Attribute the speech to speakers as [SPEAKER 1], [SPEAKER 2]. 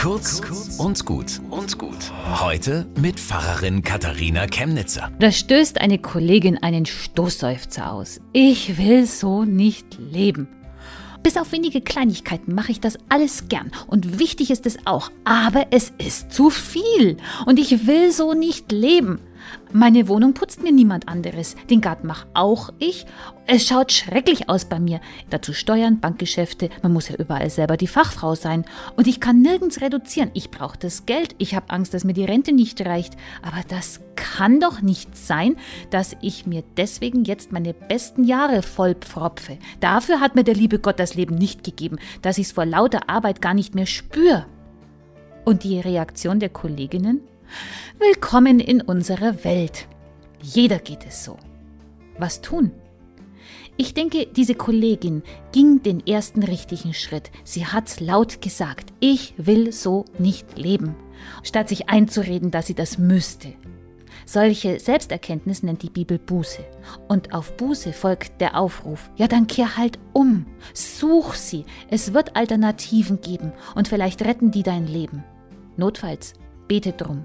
[SPEAKER 1] Kurz und gut und gut. Heute mit Pfarrerin Katharina Chemnitzer.
[SPEAKER 2] Da stößt eine Kollegin einen Stoßseufzer aus. Ich will so nicht leben. Bis auf wenige Kleinigkeiten mache ich das alles gern und wichtig ist es auch, aber es ist zu viel und ich will so nicht leben. Meine Wohnung putzt mir niemand anderes. Den Garten mache auch ich. Es schaut schrecklich aus bei mir. Dazu Steuern, Bankgeschäfte. Man muss ja überall selber die Fachfrau sein. Und ich kann nirgends reduzieren. Ich brauche das Geld. Ich habe Angst, dass mir die Rente nicht reicht. Aber das kann doch nicht sein, dass ich mir deswegen jetzt meine besten Jahre vollpfropfe. Dafür hat mir der liebe Gott das Leben nicht gegeben, dass ich es vor lauter Arbeit gar nicht mehr spüre. Und die Reaktion der Kolleginnen? Willkommen in unserer Welt. Jeder geht es so. Was tun? Ich denke, diese Kollegin ging den ersten richtigen Schritt. Sie hat laut gesagt, ich will so nicht leben, statt sich einzureden, dass sie das müsste. Solche Selbsterkenntnis nennt die Bibel Buße. Und auf Buße folgt der Aufruf, ja dann kehr halt um, such sie, es wird Alternativen geben und vielleicht retten die dein Leben. Notfalls bete drum.